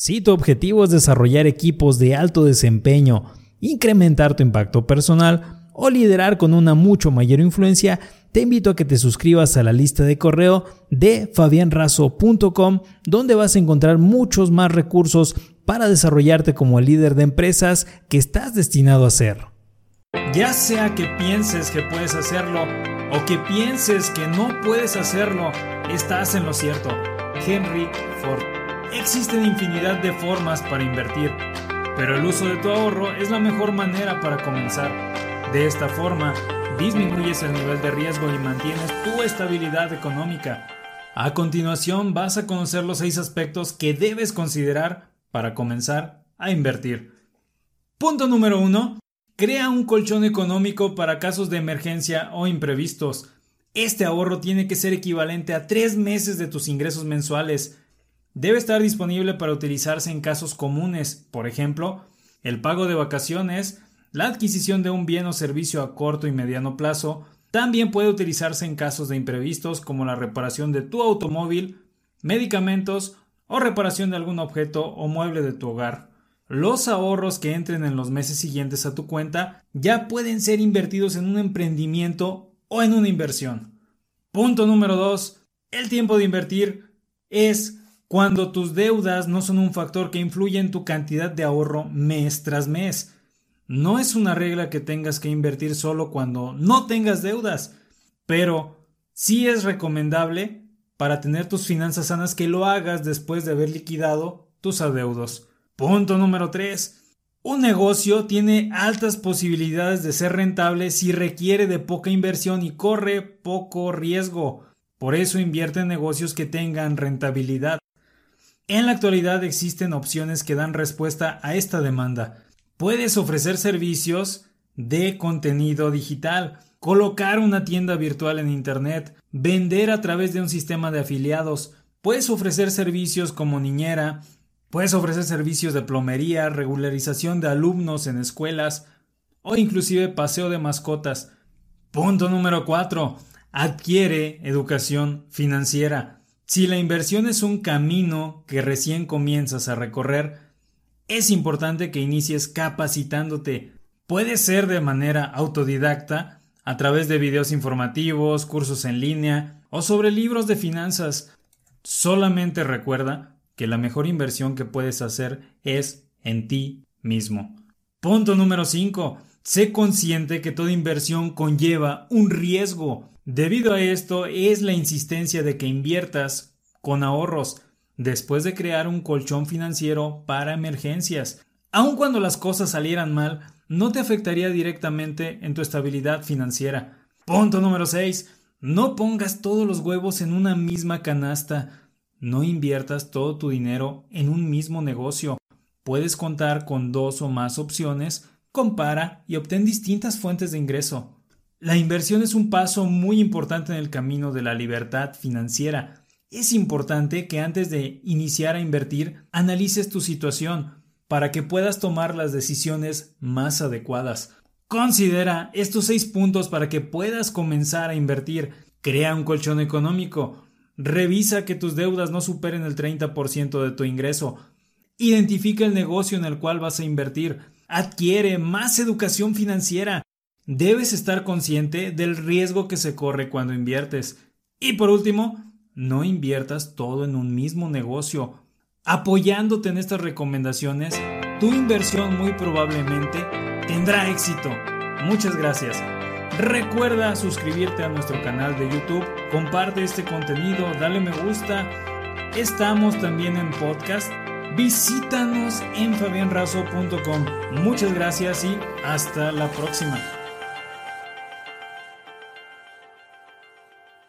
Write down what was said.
Si tu objetivo es desarrollar equipos de alto desempeño, incrementar tu impacto personal o liderar con una mucho mayor influencia, te invito a que te suscribas a la lista de correo de fabianrazo.com donde vas a encontrar muchos más recursos para desarrollarte como el líder de empresas que estás destinado a ser. Ya sea que pienses que puedes hacerlo o que pienses que no puedes hacerlo, estás en lo cierto. Henry Ford. Existen infinidad de formas para invertir, pero el uso de tu ahorro es la mejor manera para comenzar. De esta forma, disminuyes el nivel de riesgo y mantienes tu estabilidad económica. A continuación vas a conocer los seis aspectos que debes considerar para comenzar a invertir. Punto número 1. Crea un colchón económico para casos de emergencia o imprevistos. Este ahorro tiene que ser equivalente a tres meses de tus ingresos mensuales. Debe estar disponible para utilizarse en casos comunes, por ejemplo, el pago de vacaciones, la adquisición de un bien o servicio a corto y mediano plazo, también puede utilizarse en casos de imprevistos como la reparación de tu automóvil, medicamentos o reparación de algún objeto o mueble de tu hogar. Los ahorros que entren en los meses siguientes a tu cuenta ya pueden ser invertidos en un emprendimiento o en una inversión. Punto número 2. El tiempo de invertir es cuando tus deudas no son un factor que influye en tu cantidad de ahorro mes tras mes. No es una regla que tengas que invertir solo cuando no tengas deudas, pero sí es recomendable para tener tus finanzas sanas que lo hagas después de haber liquidado tus adeudos. Punto número 3. Un negocio tiene altas posibilidades de ser rentable si requiere de poca inversión y corre poco riesgo. Por eso invierte en negocios que tengan rentabilidad. En la actualidad existen opciones que dan respuesta a esta demanda. Puedes ofrecer servicios de contenido digital, colocar una tienda virtual en Internet, vender a través de un sistema de afiliados, puedes ofrecer servicios como niñera, puedes ofrecer servicios de plomería, regularización de alumnos en escuelas o inclusive paseo de mascotas. Punto número 4. Adquiere educación financiera. Si la inversión es un camino que recién comienzas a recorrer, es importante que inicies capacitándote. Puede ser de manera autodidacta, a través de videos informativos, cursos en línea o sobre libros de finanzas. Solamente recuerda que la mejor inversión que puedes hacer es en ti mismo. Punto número 5. Sé consciente que toda inversión conlleva un riesgo. Debido a esto es la insistencia de que inviertas con ahorros después de crear un colchón financiero para emergencias. Aun cuando las cosas salieran mal, no te afectaría directamente en tu estabilidad financiera. Punto número 6. No pongas todos los huevos en una misma canasta. No inviertas todo tu dinero en un mismo negocio. Puedes contar con dos o más opciones, compara y obtén distintas fuentes de ingreso. La inversión es un paso muy importante en el camino de la libertad financiera. Es importante que antes de iniciar a invertir analices tu situación para que puedas tomar las decisiones más adecuadas. Considera estos seis puntos para que puedas comenzar a invertir. Crea un colchón económico. Revisa que tus deudas no superen el 30% de tu ingreso. Identifica el negocio en el cual vas a invertir. Adquiere más educación financiera. Debes estar consciente del riesgo que se corre cuando inviertes. Y por último, no inviertas todo en un mismo negocio. Apoyándote en estas recomendaciones, tu inversión muy probablemente tendrá éxito. Muchas gracias. Recuerda suscribirte a nuestro canal de YouTube, comparte este contenido, dale me gusta. Estamos también en podcast. Visítanos en fabianrazo.com. Muchas gracias y hasta la próxima.